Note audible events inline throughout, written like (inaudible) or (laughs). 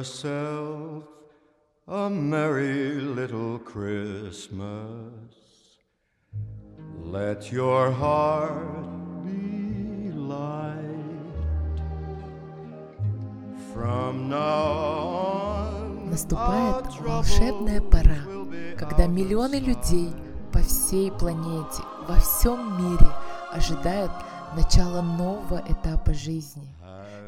yourself a merry little Christmas. Let your heart be light. From now on, Наступает волшебная пора, когда миллионы людей по всей планете, во всем мире ожидают начала нового этапа жизни.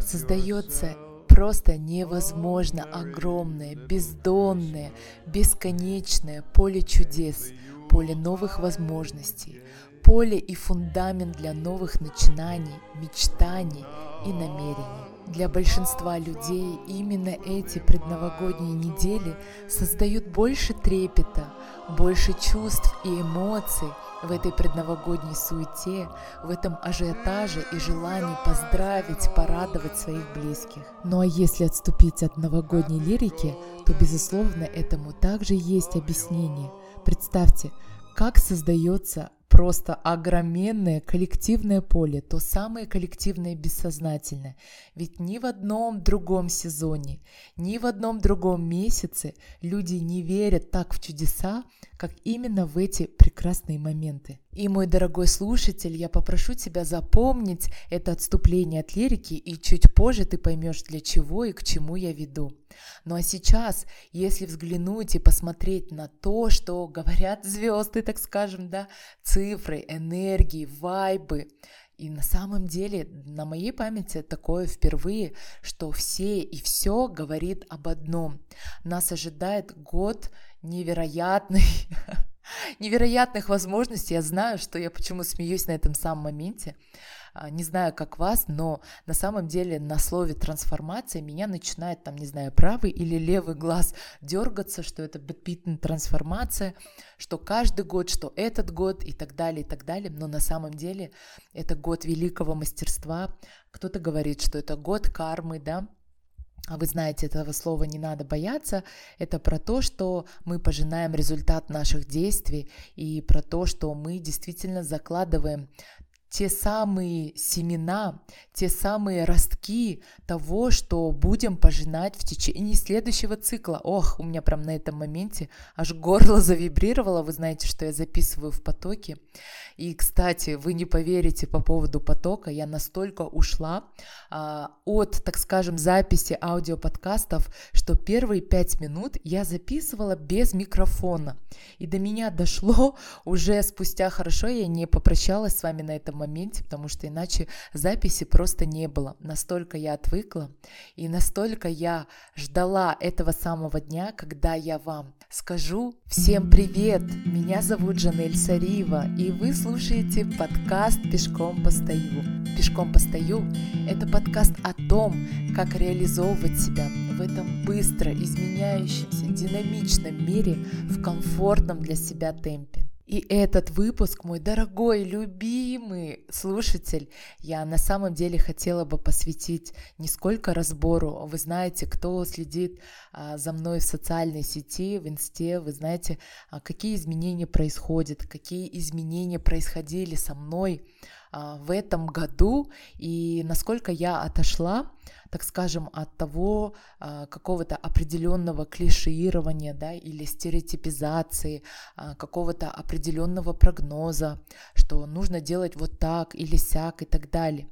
Создается просто невозможно огромное, бездонное, бесконечное поле чудес, поле новых возможностей, поле и фундамент для новых начинаний, мечтаний и намерений. Для большинства людей именно эти предновогодние недели создают больше трепета, больше чувств и эмоций в этой предновогодней суете, в этом ажиотаже и желании поздравить, порадовать своих близких. Ну а если отступить от новогодней лирики, то, безусловно, этому также есть объяснение. Представьте, как создается просто огроменное коллективное поле, то самое коллективное бессознательное. Ведь ни в одном другом сезоне, ни в одном другом месяце люди не верят так в чудеса, как именно в эти прекрасные моменты. И, мой дорогой слушатель, я попрошу тебя запомнить это отступление от лирики, и чуть позже ты поймешь, для чего и к чему я веду. Ну а сейчас, если взглянуть и посмотреть на то, что говорят (laughs) звезды, так скажем, да, цифры, энергии, вайбы, и на самом деле на моей памяти такое впервые, что все и все говорит об одном. Нас ожидает год невероятный, (laughs) невероятных возможностей. Я знаю, что я почему смеюсь на этом самом моменте. А, не знаю, как вас, но на самом деле на слове трансформация меня начинает, там, не знаю, правый или левый глаз дергаться, что это битная трансформация, что каждый год, что этот год и так далее, и так далее. Но на самом деле это год великого мастерства. Кто-то говорит, что это год кармы, да, а вы знаете, этого слова не надо бояться. Это про то, что мы пожинаем результат наших действий и про то, что мы действительно закладываем те самые семена, те самые ростки того, что будем пожинать в течение следующего цикла. Ох, у меня прям на этом моменте аж горло завибрировало. Вы знаете, что я записываю в потоке. И, кстати, вы не поверите по поводу потока, я настолько ушла а, от, так скажем, записи аудиоподкастов, что первые пять минут я записывала без микрофона. И до меня дошло уже спустя хорошо, я не попрощалась с вами на этом моменте, потому что иначе записи просто не было. Настолько я отвыкла и настолько я ждала этого самого дня, когда я вам скажу всем привет, меня зовут Жанель Сариева, и вы слушаете подкаст «Пешком постою». «Пешком постою» — это подкаст о том, как реализовывать себя в этом быстро изменяющемся, динамичном мире в комфортном для себя темпе. И этот выпуск, мой дорогой, любимый слушатель, я на самом деле хотела бы посвятить не сколько разбору. Вы знаете, кто следит а, за мной в социальной сети, в инсте, вы знаете, а, какие изменения происходят, какие изменения происходили со мной а, в этом году и насколько я отошла так скажем, от того а, какого-то определенного клишеирования, да, или стереотипизации, а, какого-то определенного прогноза, что нужно делать вот так или сяк и так далее.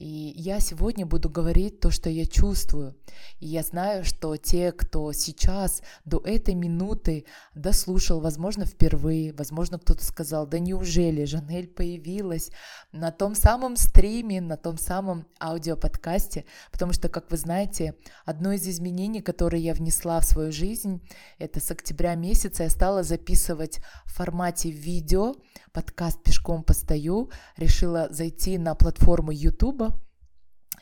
И я сегодня буду говорить то, что я чувствую. И я знаю, что те, кто сейчас до этой минуты дослушал, возможно, впервые, возможно, кто-то сказал, да неужели Жанель появилась на том самом стриме, на том самом аудиоподкасте, потому что, как вы знаете, одно из изменений, которые я внесла в свою жизнь, это с октября месяца я стала записывать в формате видео, подкаст «Пешком постою», решила зайти на платформу YouTube,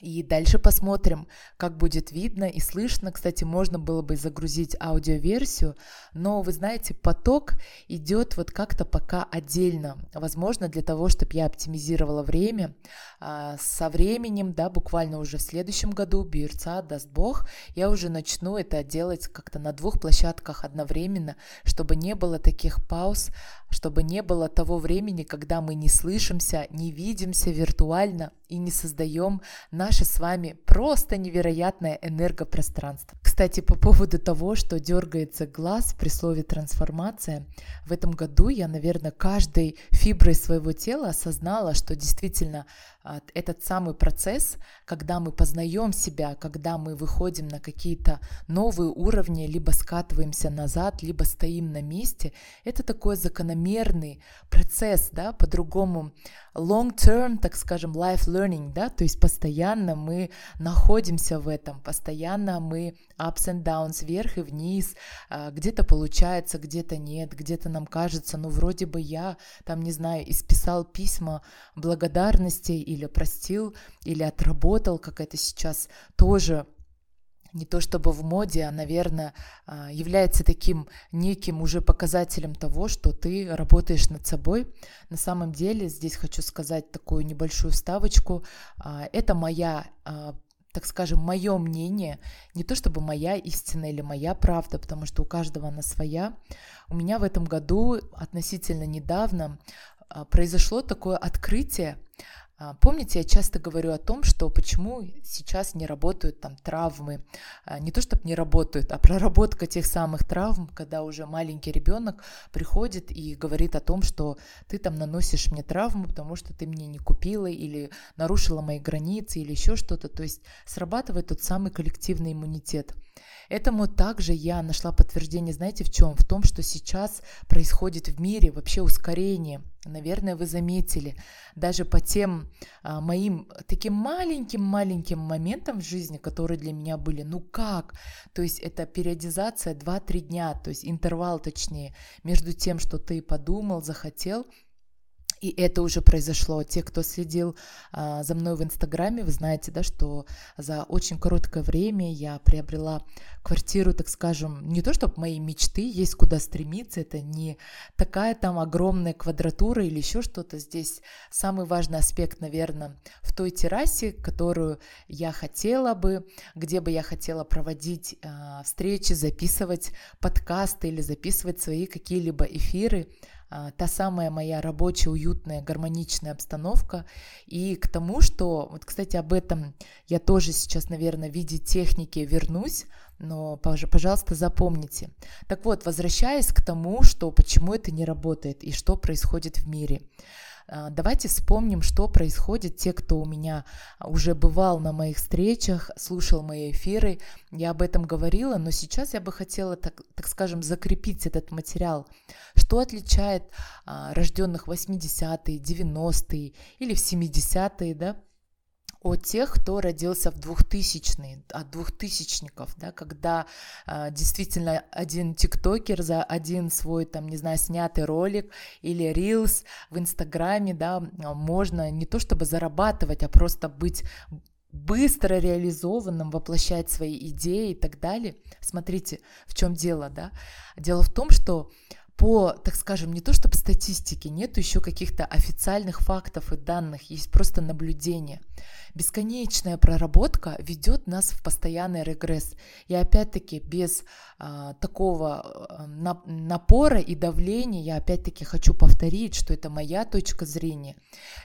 и дальше посмотрим, как будет видно и слышно. Кстати, можно было бы загрузить аудиоверсию, но вы знаете, поток идет вот как-то пока отдельно. Возможно, для того, чтобы я оптимизировала время. А, со временем, да, буквально уже в следующем году, Бирца, даст Бог, я уже начну это делать как-то на двух площадках одновременно, чтобы не было таких пауз, чтобы не было того времени, когда мы не слышимся, не видимся виртуально и не создаем наше с вами просто невероятное энергопространство. кстати, по поводу того, что дергается глаз при слове трансформация, в этом году я, наверное, каждой фиброй своего тела осознала, что действительно а, этот самый процесс, когда мы познаем себя, когда мы выходим на какие-то новые уровни, либо скатываемся назад, либо стоим на месте, это такой закономерный процесс, да, по-другому long term, так скажем, life learning, да, то есть постоянно мы находимся в этом, постоянно мы ups and downs, вверх и вниз, а, где-то получается, где-то нет, где-то нам кажется, ну вроде бы я там, не знаю, исписал письма благодарности или простил, или отработал, как это сейчас тоже не то чтобы в моде, а, наверное, а, является таким неким уже показателем того, что ты работаешь над собой. На самом деле, здесь хочу сказать такую небольшую вставочку. А, это моя так скажем, мое мнение, не то чтобы моя истина или моя правда, потому что у каждого она своя. У меня в этом году относительно недавно произошло такое открытие, а, помните, я часто говорю о том, что почему сейчас не работают там травмы, а, не то чтобы не работают, а проработка тех самых травм, когда уже маленький ребенок приходит и говорит о том, что ты там наносишь мне травму, потому что ты мне не купила или нарушила мои границы или еще что-то. То есть срабатывает тот самый коллективный иммунитет. Этому также я нашла подтверждение, знаете, в чем? В том, что сейчас происходит в мире вообще ускорение. Наверное, вы заметили, даже по тем а, моим таким маленьким-маленьким моментам в жизни, которые для меня были, ну как? То есть это периодизация 2-3 дня, то есть интервал точнее, между тем, что ты подумал, захотел, и это уже произошло. Те, кто следил а, за мной в Инстаграме, вы знаете, да, что за очень короткое время я приобрела квартиру, так скажем, не то чтобы мои мечты, есть куда стремиться, это не такая там огромная квадратура или еще что-то. Здесь самый важный аспект, наверное, в той террасе, которую я хотела бы, где бы я хотела проводить а, встречи, записывать подкасты или записывать свои какие-либо эфиры. А, та самая моя рабочая, уютная, гармоничная обстановка. И к тому, что, вот, кстати, об этом я тоже сейчас, наверное, в виде техники вернусь, но, пожалуйста, запомните. Так вот, возвращаясь к тому, что почему это не работает и что происходит в мире. А, давайте вспомним, что происходит. Те, кто у меня уже бывал на моих встречах, слушал мои эфиры, я об этом говорила, но сейчас я бы хотела, так, так скажем, закрепить этот материал. Что отличает а, рожденных 80-е, 90-е или в 70-е, да, от тех, кто родился в 2000-е, от двухтысячников, да, когда э, действительно один тиктокер за один свой, там, не знаю, снятый ролик или рилс в Инстаграме, да, можно не то чтобы зарабатывать, а просто быть быстро реализованным, воплощать свои идеи и так далее. Смотрите, в чем дело, да? Дело в том, что по, так скажем, не то чтобы статистики, нет еще каких-то официальных фактов и данных, есть просто наблюдение. Бесконечная проработка ведет нас в постоянный регресс. И опять-таки без а, такого а, напора и давления, я опять-таки хочу повторить, что это моя точка зрения.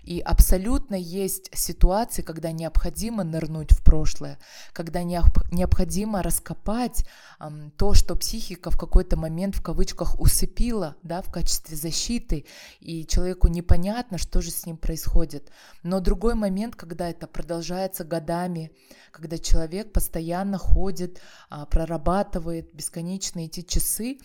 И абсолютно есть ситуации, когда необходимо нырнуть в прошлое, когда необходимо раскопать а, то, что психика в какой-то момент в кавычках усыпила да, в качестве защиты, и человеку непонятно, что же с ним происходит. Но другой момент, когда это продолжается годами, когда человек постоянно ходит, а, прорабатывает бесконечные эти часы,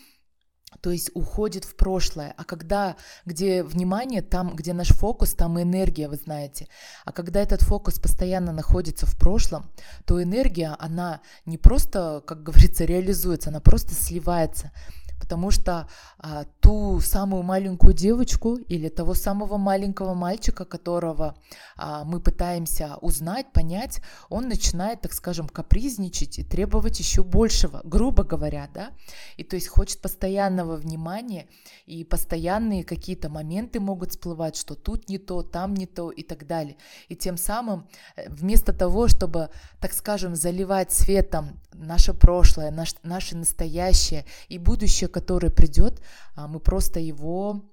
то есть уходит в прошлое. А когда, где внимание, там, где наш фокус, там и энергия, вы знаете. А когда этот фокус постоянно находится в прошлом, то энергия, она не просто, как говорится, реализуется, она просто сливается потому что а, ту самую маленькую девочку или того самого маленького мальчика, которого а, мы пытаемся узнать, понять, он начинает, так скажем, капризничать и требовать еще большего, грубо говоря, да, и то есть хочет постоянного внимания, и постоянные какие-то моменты могут всплывать, что тут не то, там не то и так далее. И тем самым э, вместо того, чтобы, так скажем, заливать светом наше прошлое, наш, наше настоящее и будущее, которое придет, а, мы просто его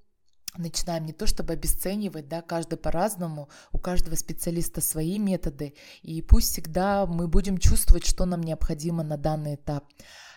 начинаем не то чтобы обесценивать, да, каждый по-разному, у каждого специалиста свои методы, и пусть всегда мы будем чувствовать, что нам необходимо на данный этап.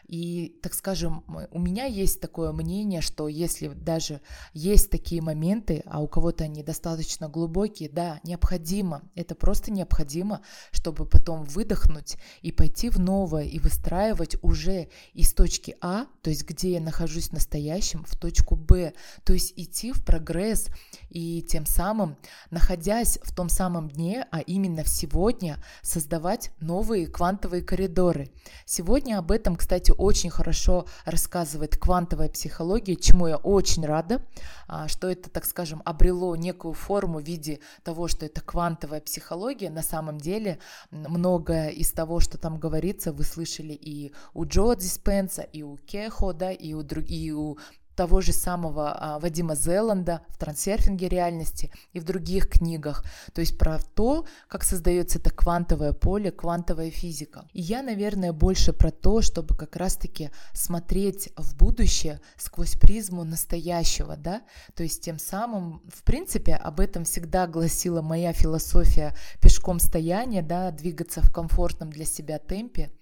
И, так скажем, у меня есть такое мнение, что если даже есть такие моменты, а у кого-то они достаточно глубокие, да, необходимо, это просто необходимо, чтобы потом выдохнуть и пойти в новое и выстраивать уже из точки А, то есть где я нахожусь в настоящем, в точку Б, то есть идти в прогресс и тем самым, находясь в том самом дне, а именно в сегодня, создавать новые квантовые коридоры. Сегодня об этом, кстати, очень хорошо рассказывает квантовая психология, чему я очень рада, а, что это, так скажем, обрело некую форму в виде того, что это квантовая психология. На самом деле многое из того, что там говорится, вы слышали и у Джо Диспенса, и у Кехо, да, и у, друг, и у того же самого а, Вадима Зеланда в «Трансерфинге реальности» и в других книгах. То есть про то, как создается это квантовое поле, квантовая физика. И я, наверное, больше про то, чтобы как раз-таки смотреть в будущее сквозь призму настоящего, да, то есть тем самым, в принципе, об этом всегда гласила моя философия пешком стояния, да, двигаться в комфортном для себя темпе,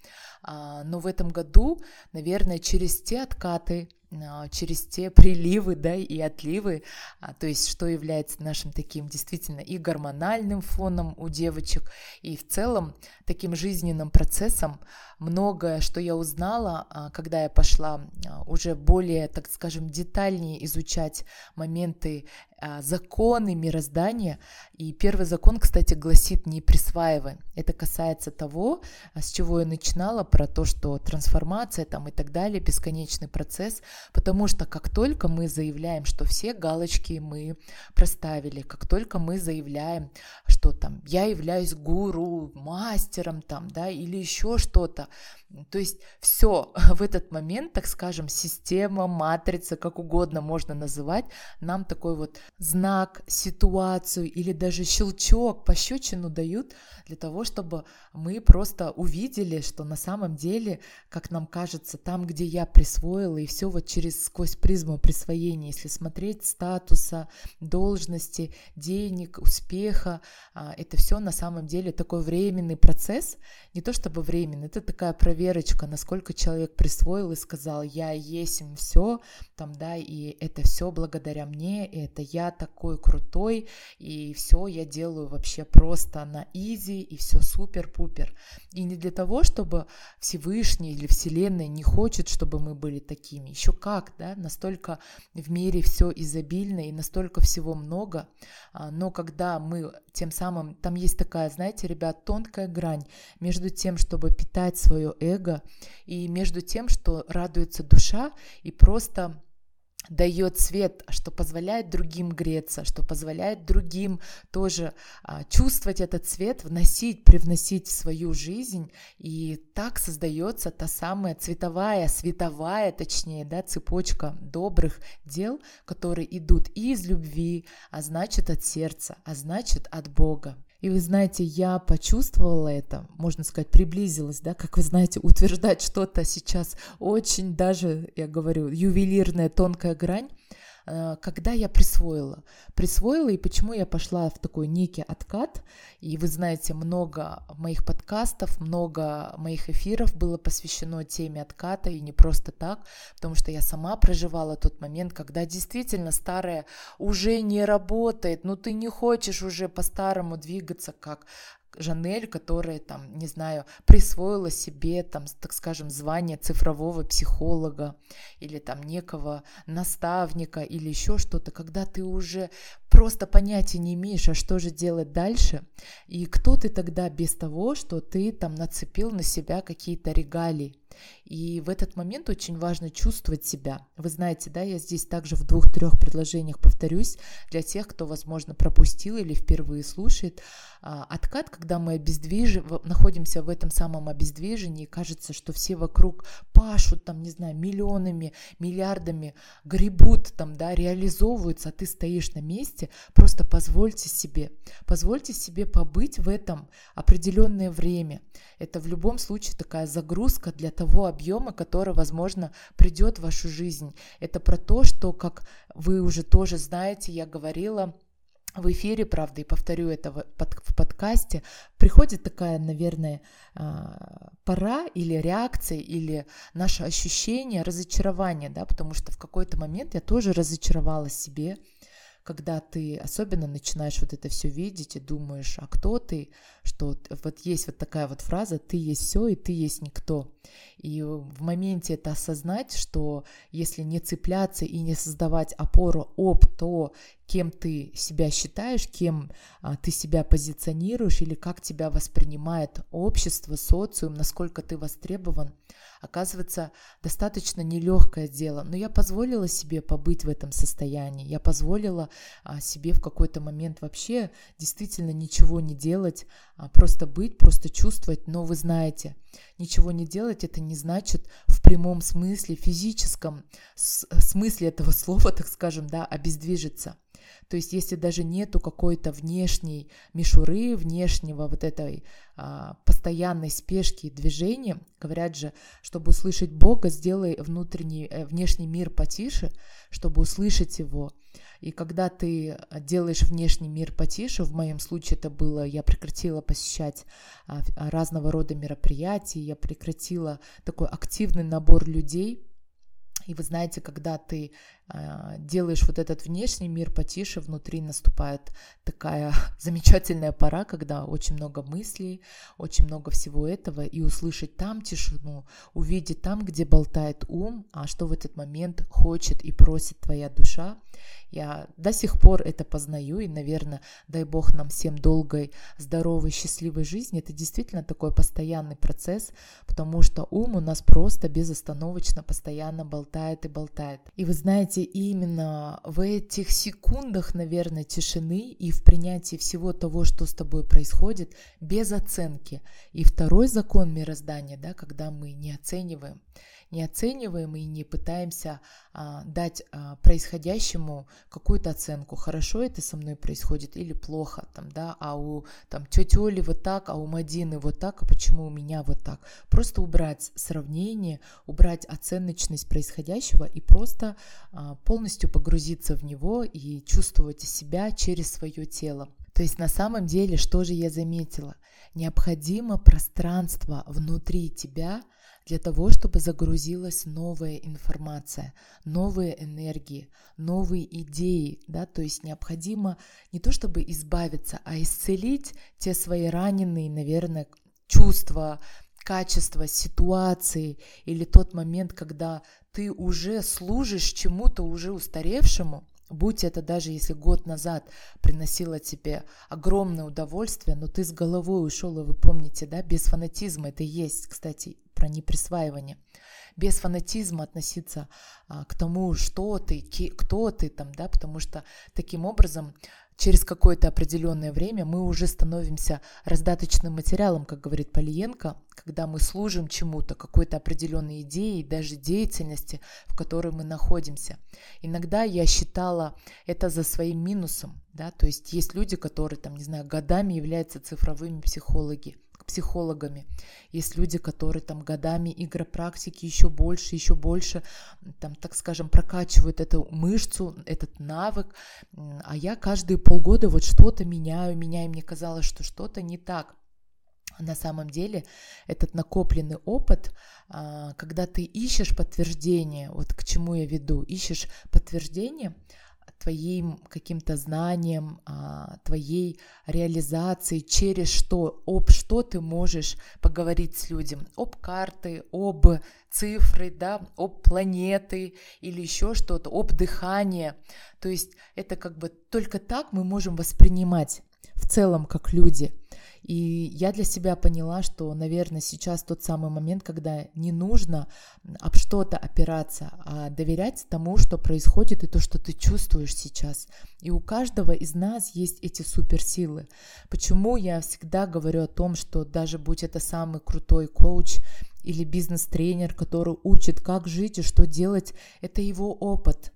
а, но в этом году, наверное, через те откаты, через те приливы, да, и отливы, а, то есть что является нашим таким действительно и гормональным фоном у девочек, и в целом таким жизненным процессом, многое, что я узнала, а, когда я пошла уже более, так скажем, детальнее изучать моменты законы мироздания. И первый закон, кстати, гласит «не присваивай». Это касается того, с чего я начинала, про то, что трансформация там и так далее, бесконечный процесс – Потому что как только мы заявляем, что все галочки мы проставили, как только мы заявляем, что там я являюсь гуру, мастером там, да, или еще что-то, то есть все (laughs) в этот момент, так скажем, система, матрица, как угодно можно называть, нам такой вот знак, ситуацию или даже щелчок, пощечину дают для того, чтобы мы просто увидели, что на самом деле, как нам кажется, там, где я присвоила, и все вот через сквозь призму присвоения, если смотреть статуса, должности, денег, успеха, а, это все на самом деле такой временный процесс, не то чтобы временный, это такая проверочка, насколько человек присвоил и сказал, я есть все, там, да, и это все благодаря мне, и это я такой крутой, и все я делаю вообще просто на изи, и все супер-пупер. И не для того, чтобы Всевышний или Вселенная не хочет, чтобы мы были такими. Еще как, да, настолько в мире все изобильно и настолько всего много, а, но когда мы тем самым, там есть такая, знаете, ребят, тонкая грань между тем, чтобы питать свое эго, и между тем, что радуется душа, и просто дает свет, что позволяет другим греться, что позволяет другим тоже а, чувствовать этот свет, вносить, привносить в свою жизнь, и так создается та самая цветовая, световая, точнее, да, цепочка добрых дел, которые идут и из любви, а значит от сердца, а значит от Бога. И вы знаете, я почувствовала это, можно сказать, приблизилась, да, как вы знаете, утверждать что-то сейчас очень даже, я говорю, ювелирная тонкая грань, когда я присвоила. Присвоила, и почему я пошла в такой некий откат. И вы знаете, много моих подкастов, много моих эфиров было посвящено теме отката, и не просто так, потому что я сама проживала тот момент, когда действительно старое уже не работает, ну ты не хочешь уже по-старому двигаться, как Жанель, которая там, не знаю, присвоила себе, там, так скажем, звание цифрового психолога или там некого наставника или еще что-то, когда ты уже просто понятия не имеешь, а что же делать дальше, и кто ты тогда без того, что ты там нацепил на себя какие-то регалии. И в этот момент очень важно чувствовать себя. Вы знаете, да, я здесь также в двух-трех предложениях повторюсь для тех, кто, возможно, пропустил или впервые слушает. А, откат, когда мы обездвижи, находимся в этом самом обездвижении, кажется, что все вокруг пашут, там, не знаю, миллионами, миллиардами, гребут, там, да, реализовываются, а ты стоишь на месте, просто позвольте себе, позвольте себе побыть в этом определенное время. Это в любом случае такая загрузка для того, того объема, который, возможно, придет в вашу жизнь. Это про то, что, как вы уже тоже знаете, я говорила, в эфире, правда, и повторю это в подкасте, приходит такая, наверное, а, пора или реакция, или наше ощущение разочарования, да, потому что в какой-то момент я тоже разочаровала себе, когда ты особенно начинаешь вот это все видеть и думаешь, а кто ты, что вот есть вот такая вот фраза «ты есть все и ты есть никто». И в моменте это осознать, что если не цепляться и не создавать опору об то, кем ты себя считаешь, кем а, ты себя позиционируешь или как тебя воспринимает общество, социум, насколько ты востребован – оказывается достаточно нелегкое дело. Но я позволила себе побыть в этом состоянии. Я позволила а, себе в какой-то момент вообще действительно ничего не делать, просто быть, просто чувствовать. Но вы знаете, ничего не делать это не значит в прямом смысле, физическом смысле этого (laughs) слова, так скажем, да, обездвижиться. То есть если даже нету какой-то внешней мишуры, внешнего вот этой а, постоянной спешки и движения, говорят же, чтобы услышать Бога, сделай внутренний, э, внешний мир потише, чтобы услышать его. И когда ты делаешь внешний мир потише, в моем случае это было, я прекратила посещать а, разного рода мероприятия, я прекратила такой активный набор людей, и вы знаете, когда ты делаешь вот этот внешний мир потише, внутри наступает такая (laughs) замечательная пора, когда очень много мыслей, очень много всего этого, и услышать там тишину, увидеть там, где болтает ум, а что в этот момент хочет и просит твоя душа. Я до сих пор это познаю, и, наверное, дай Бог нам всем долгой, здоровой, счастливой жизни. Это действительно такой постоянный процесс, потому что ум у нас просто безостановочно постоянно болтает и болтает. И вы знаете, именно в этих секундах, наверное, тишины и в принятии всего того, что с тобой происходит, без оценки. И второй закон мироздания, да, когда мы не оцениваем, не оцениваем и не пытаемся а, дать а, происходящему какую-то оценку, хорошо это со мной происходит или плохо, там, да, а у там тети Оли вот так, а у Мадины вот так, а почему у меня вот так. Просто убрать сравнение, убрать оценочность происходящего и просто а, полностью погрузиться в него и чувствовать себя через свое тело. То есть на самом деле, что же я заметила? Необходимо пространство внутри тебя – для того, чтобы загрузилась новая информация, новые энергии, новые идеи, да, то есть необходимо не то чтобы избавиться, а исцелить те свои раненые, наверное, чувства, качества, ситуации или тот момент, когда ты уже служишь чему-то уже устаревшему, Будь это даже если год назад приносило тебе огромное удовольствие, но ты с головой ушел, и вы помните, да, без фанатизма это есть, кстати, про неприсваивание. Без фанатизма относиться а, к тому, что ты, кто ты там, да, потому что таким образом через какое-то определенное время мы уже становимся раздаточным материалом, как говорит Полиенко, когда мы служим чему-то, какой-то определенной идее, даже деятельности, в которой мы находимся. Иногда я считала это за своим минусом, да, то есть есть люди, которые, там, не знаю, годами являются цифровыми психологи, психологами. Есть люди, которые там годами игропрактики еще больше, еще больше, там, так скажем, прокачивают эту мышцу, этот навык. А я каждые полгода вот что-то меняю, меняю. Мне казалось, что что-то не так. На самом деле этот накопленный опыт, а, когда ты ищешь подтверждение, вот к чему я веду, ищешь подтверждение, твоим каким-то знанием, а, твоей реализацией, через что, об что ты можешь поговорить с людям, об карты, об цифры, да, об планеты или еще что-то, об дыхании. То есть это как бы только так мы можем воспринимать в целом как люди – и я для себя поняла, что, наверное, сейчас тот самый момент, когда не нужно об что-то опираться, а доверять тому, что происходит и то, что ты чувствуешь сейчас. И у каждого из нас есть эти суперсилы. Почему я всегда говорю о том, что даже будь это самый крутой коуч или бизнес-тренер, который учит, как жить и что делать, это его опыт –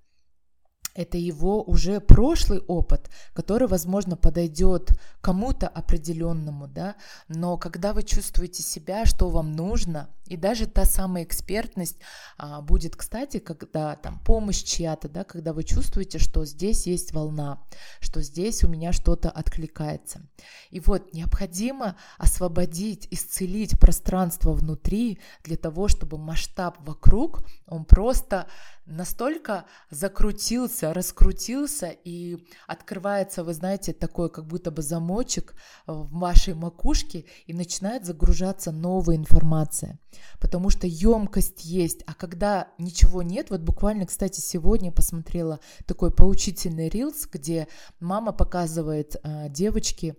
это его уже прошлый опыт, который, возможно, подойдет кому-то определенному, да, но когда вы чувствуете себя, что вам нужно, И даже та самая экспертность а, будет, кстати, когда там помощь чья-то, да, когда вы чувствуете, что здесь есть волна, что здесь у меня что-то откликается. И вот необходимо освободить, исцелить пространство внутри для того, чтобы масштаб вокруг, он просто настолько закрутился, раскрутился и открывается, вы знаете, такой как будто бы замочек в вашей макушке и начинает загружаться новая информация, потому что емкость есть, а когда ничего нет, вот буквально, кстати, сегодня посмотрела такой поучительный рилс, где мама показывает э, девочке,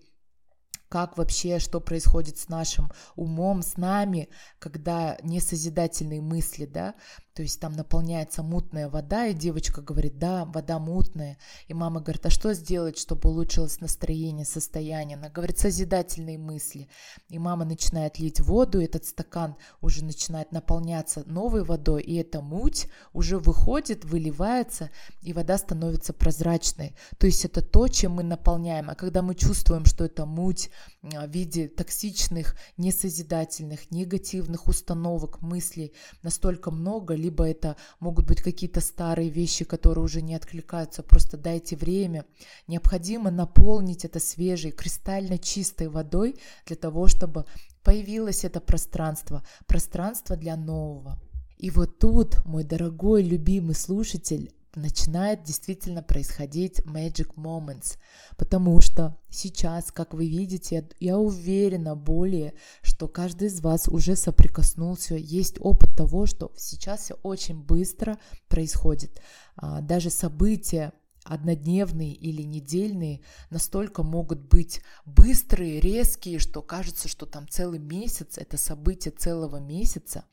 как вообще, что происходит с нашим умом, с нами, когда несозидательные мысли, да, то есть там наполняется мутная вода, и девочка говорит, да, вода мутная. И мама говорит, а что сделать, чтобы улучшилось настроение, состояние? Она говорит, созидательные мысли. И мама начинает лить воду, и этот стакан уже начинает наполняться новой водой, и эта муть уже выходит, выливается, и вода становится прозрачной. То есть это то, чем мы наполняем. А когда мы чувствуем, что это муть а, в виде токсичных, несозидательных, негативных установок, мыслей настолько много, либо это могут быть какие-то старые вещи, которые уже не откликаются, просто дайте время. Необходимо наполнить это свежей, кристально чистой водой для того, чтобы появилось это пространство, пространство для нового. И вот тут, мой дорогой, любимый слушатель, начинает действительно происходить magic moments, потому что сейчас, как вы видите, я уверена более, что каждый из вас уже соприкоснулся, есть опыт того, что сейчас все очень быстро происходит. А, даже события однодневные или недельные настолько могут быть быстрые, резкие, что кажется, что там целый месяц, это событие целого месяца.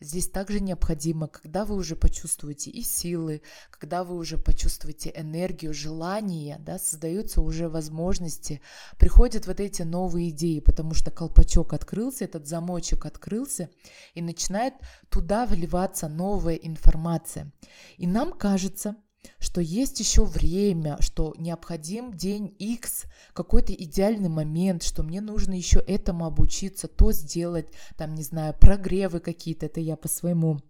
Здесь также необходимо, когда вы уже почувствуете и силы, когда вы уже почувствуете энергию, желание, да, создаются уже возможности, приходят вот эти новые идеи, потому что колпачок открылся, этот замочек открылся, и начинает туда вливаться новая информация. И нам кажется, что есть еще время, что необходим день X, какой-то идеальный момент, что мне нужно еще этому обучиться, то сделать, там, не знаю, прогревы какие-то, это я по своему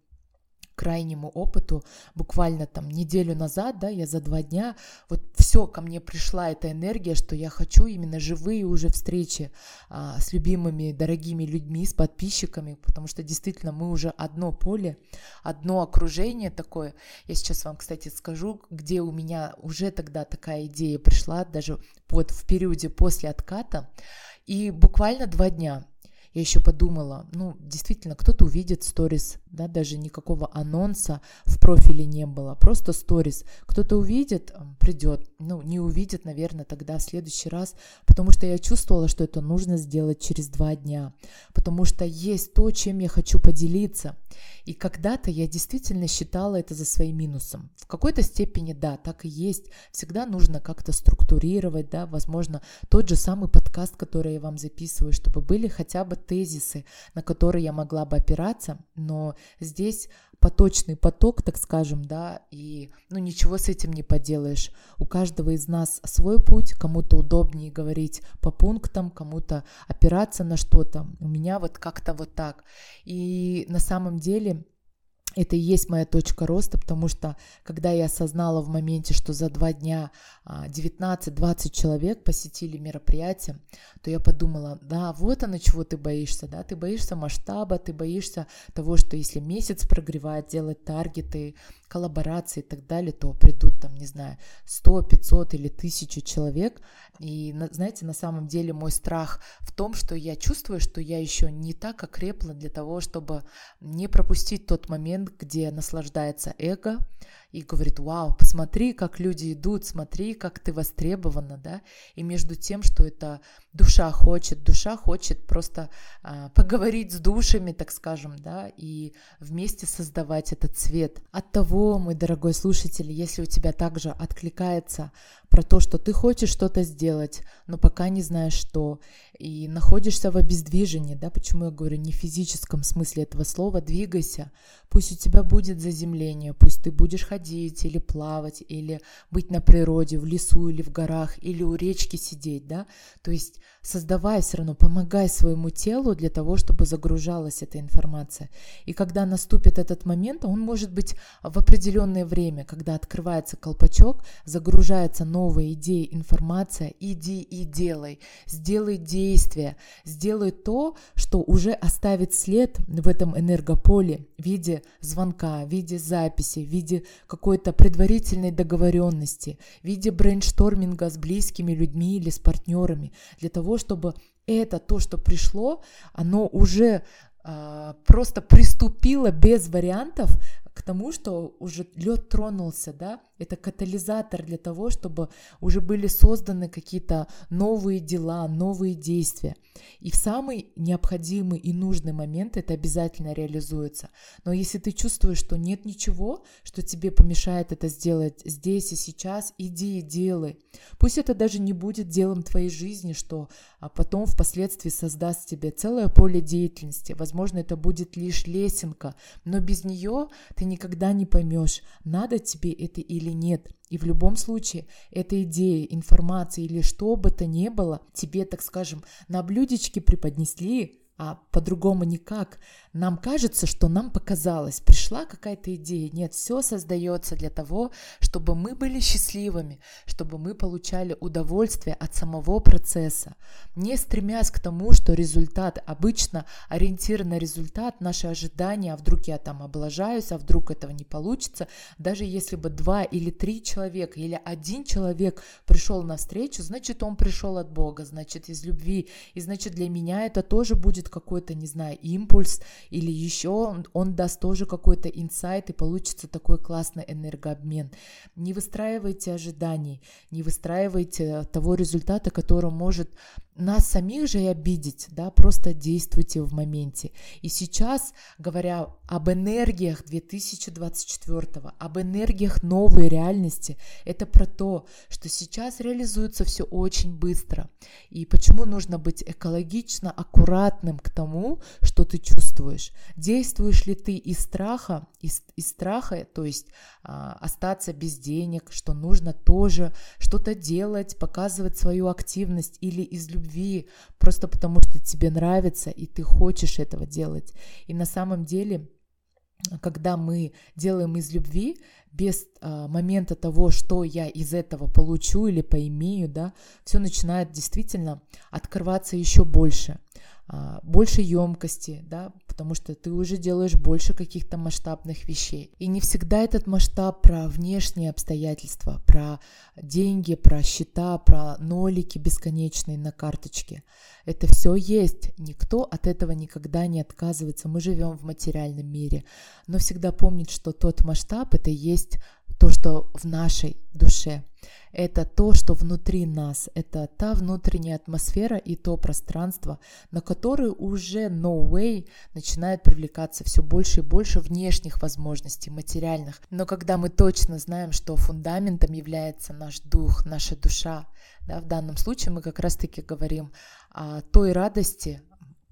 крайнему опыту, буквально там неделю назад, да, я за два дня, вот все ко мне пришла эта энергия, что я хочу именно живые уже встречи а, с любимыми, дорогими людьми, с подписчиками, потому что действительно мы уже одно поле, одно окружение такое. Я сейчас вам, кстати, скажу, где у меня уже тогда такая идея пришла, даже вот в периоде после отката, и буквально два дня я еще подумала, ну, действительно, кто-то увидит сторис, да, даже никакого анонса в профиле не было, просто сторис. Кто-то увидит, придет, ну, не увидит, наверное, тогда в следующий раз, потому что я чувствовала, что это нужно сделать через два дня, потому что есть то, чем я хочу поделиться. И когда-то я действительно считала это за своим минусом. В какой-то степени, да, так и есть. Всегда нужно как-то структурировать, да, возможно, тот же самый подкаст, который я вам записываю, чтобы были хотя бы тезисы, на которые я могла бы опираться, но здесь поточный поток, так скажем, да, и ну ничего с этим не поделаешь. У каждого из нас свой путь, кому-то удобнее говорить по пунктам, кому-то опираться на что-то. У меня вот как-то вот так. И на самом деле это и есть моя точка роста, потому что когда я осознала в моменте, что за два дня 19-20 а, человек посетили мероприятие, то я подумала, да, вот оно, чего ты боишься, да, ты боишься масштаба, ты боишься того, что если месяц прогревает, делать таргеты, коллаборации и так далее, то придут там, не знаю, 100, 500 или 1000 человек. И, знаете, на самом деле мой страх в том, что я чувствую, что я еще не так окрепла для того, чтобы не пропустить тот момент, где наслаждается эго, и говорит, вау, посмотри, как люди идут, смотри, как ты востребована, да, и между тем, что это душа хочет, душа хочет просто а, поговорить с душами, так скажем, да, и вместе создавать этот цвет. От того, мой дорогой слушатель, если у тебя также откликается про то, что ты хочешь что-то сделать, но пока не знаешь что, и находишься в обездвижении, да, почему я говорю не в физическом смысле этого слова, двигайся, пусть у тебя будет заземление, пусть ты будешь ходить или плавать, или быть на природе, в лесу или в горах, или у речки сидеть, да, то есть создавай все равно, помогай своему телу для того, чтобы загружалась эта информация. И когда наступит этот момент, он может быть в определенное время, когда открывается колпачок, загружается новая идея, информация, иди и делай, сделай действие, сделай то, что уже оставит след в этом энергополе в виде звонка, в виде записи, в виде какой-то предварительной договоренности, в виде брейншторминга с близкими людьми или с партнерами, для того, чтобы это, то, что пришло, оно уже просто приступило без вариантов к тому, что уже лед тронулся, да, это катализатор для того, чтобы уже были созданы какие-то новые дела, новые действия. И в самый необходимый и нужный момент это обязательно реализуется. Но если ты чувствуешь, что нет ничего, что тебе помешает это сделать здесь и сейчас, иди и делай. Пусть это даже не будет делом твоей жизни, что а потом впоследствии создаст тебе целое поле деятельности. Возможно, это будет лишь лесенка, но без нее ты никогда не поймешь, надо тебе это или нет. И в любом случае, эта идея, информация или что бы то ни было, тебе, так скажем, на блюдечке преподнесли, а по-другому никак. Нам кажется, что нам показалось, пришла какая-то идея. Нет, все создается для того, чтобы мы были счастливыми, чтобы мы получали удовольствие от самого процесса, не стремясь к тому, что результат, обычно ориентир на результат, наши ожидания, а вдруг я там облажаюсь, а вдруг этого не получится, даже если бы два или три человека или один человек пришел навстречу, значит, он пришел от Бога, значит, из любви, и значит, для меня это тоже будет какой-то, не знаю, импульс или еще он, даст тоже какой-то инсайт и получится такой классный энергообмен. Не выстраивайте ожиданий, не выстраивайте того результата, который может нас самих же и обидеть, да, просто действуйте в моменте. И сейчас, говоря об энергиях 2024, об энергиях новой реальности, это про то, что сейчас реализуется все очень быстро. И почему нужно быть экологично аккуратным к тому, что ты чувствуешь. Действуешь ли ты из страха, из, из страха, то есть а, остаться без денег, что нужно тоже что-то делать, показывать свою активность или из любви любви, просто потому что тебе нравится, и ты хочешь этого делать. И на самом деле, когда мы делаем из любви, без а, момента того, что я из этого получу или поимею, да, все начинает действительно открываться еще больше. А, больше емкости, да, потому что ты уже делаешь больше каких-то масштабных вещей. И не всегда этот масштаб про внешние обстоятельства, про деньги, про счета, про нолики бесконечные на карточке. Это все есть. Никто от этого никогда не отказывается. Мы живем в материальном мире. Но всегда помнить, что тот масштаб это есть то, что в нашей душе. Это то, что внутри нас, это та внутренняя атмосфера и то пространство, на которое уже no way начинает привлекаться все больше и больше внешних возможностей, материальных. Но когда мы точно знаем, что фундаментом является наш дух, наша душа, да, в данном случае мы как раз-таки говорим о той радости,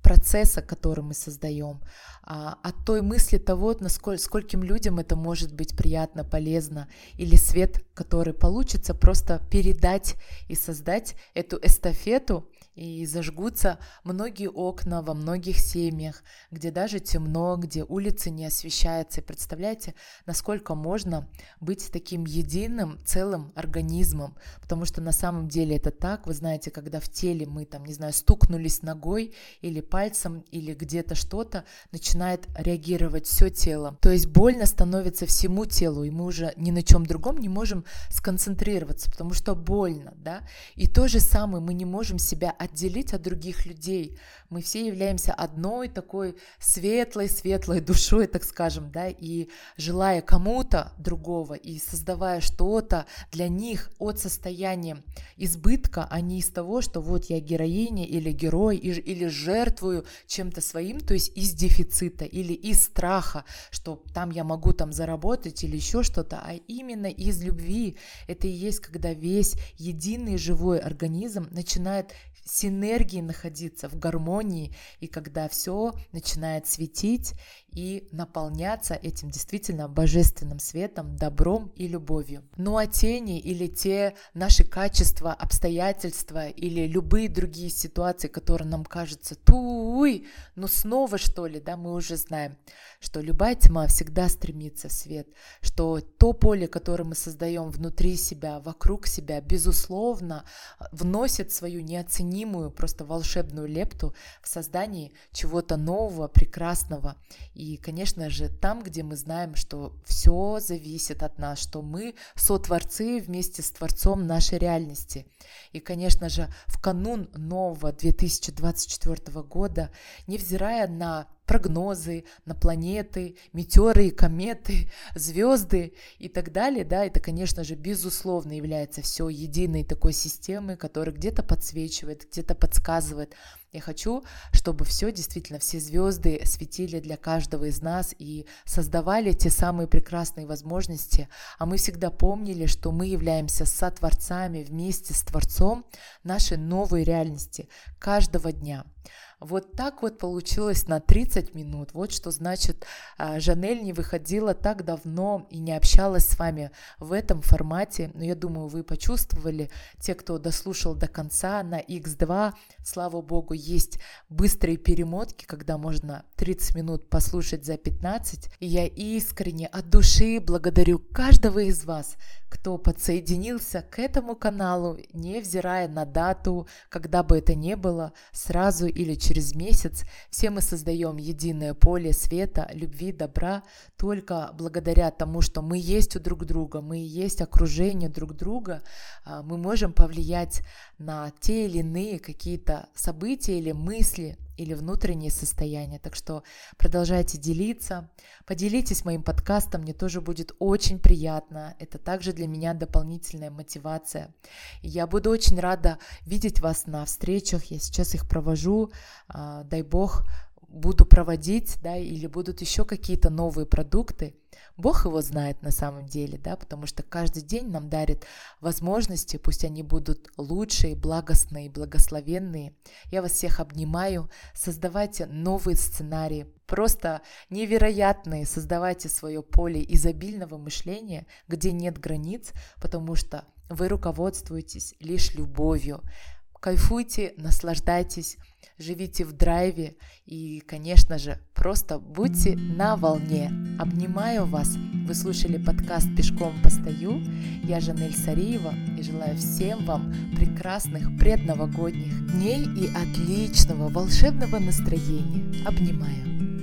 процесса, который мы создаем, а, от той мысли того, насколько скольким людям это может быть приятно, полезно, или свет, который получится, просто передать и создать эту эстафету и зажгутся многие окна во многих семьях, где даже темно, где улицы не освещаются. Представляете, насколько можно быть таким единым, целым организмом, потому что на самом деле это так, вы знаете, когда в теле мы там, не знаю, стукнулись ногой или пальцем, или где-то что-то, начинает реагировать все тело. То есть больно становится всему телу, и мы уже ни на чем другом не можем сконцентрироваться, потому что больно, да. И то же самое мы не можем себя отделить от других людей. Мы все являемся одной такой светлой, светлой душой, так скажем, да, и желая кому-то другого и создавая что-то для них от состояния избытка, а не из того, что вот я героиня или герой, или жертвую чем-то своим, то есть из дефицита или из страха, что там я могу там заработать или еще что-то, а именно из любви. Это и есть, когда весь единый живой организм начинает синергии находиться, в гармонии, и когда все начинает светить, и наполняться этим действительно божественным светом, добром и любовью. Ну а тени или те наши качества, обстоятельства или любые другие ситуации, которые нам кажутся туй, ну снова что ли, да, мы уже знаем, что любая тьма всегда стремится в свет, что то поле, которое мы создаем внутри себя, вокруг себя, безусловно, вносит свою неоценимую, просто волшебную лепту в создании чего-то нового, прекрасного. И, конечно же, там, где мы знаем, что все зависит от нас, что мы сотворцы вместе с Творцом нашей реальности. И, конечно же, в канун нового 2024 года, невзирая на прогнозы на планеты, метеоры и кометы, (laughs) звезды и так далее, да, это, конечно же, безусловно является все единой такой системой, которая где-то подсвечивает, где-то подсказывает. Я хочу, чтобы все действительно, все звезды светили для каждого из нас и создавали те самые прекрасные возможности, а мы всегда помнили, что мы являемся сотворцами вместе с Творцом нашей новой реальности каждого дня. Вот так вот получилось на 30 минут. Вот что значит, а, Жанель не выходила так давно и не общалась с вами в этом формате. Но я думаю, вы почувствовали, те, кто дослушал до конца на X2, слава богу, есть быстрые перемотки, когда можно 30 минут послушать за 15. И я искренне от души благодарю каждого из вас, кто подсоединился к этому каналу, невзирая на дату, когда бы это ни было, сразу или через месяц. Все мы создаем единое поле света, любви, добра только благодаря тому, что мы есть у друг друга, мы есть окружение друг друга, а, мы можем повлиять на те или иные какие-то события или мысли, или внутреннее состояние. Так что продолжайте делиться, поделитесь моим подкастом, мне тоже будет очень приятно. Это также для меня дополнительная мотивация. И я буду очень рада видеть вас на встречах, я сейчас их провожу, а, дай бог, буду проводить, да, или будут еще какие-то новые продукты, Бог его знает на самом деле, да, потому что каждый день нам дарит возможности, пусть они будут лучшие, благостные, благословенные. Я вас всех обнимаю, создавайте новые сценарии, просто невероятные, создавайте свое поле изобильного мышления, где нет границ, потому что вы руководствуетесь лишь любовью. Кайфуйте, наслаждайтесь, живите в драйве и, конечно же, просто будьте на волне. Обнимаю вас. Вы слушали подкаст «Пешком постою». Я Жанель Сариева и желаю всем вам прекрасных предновогодних дней и отличного волшебного настроения. Обнимаю.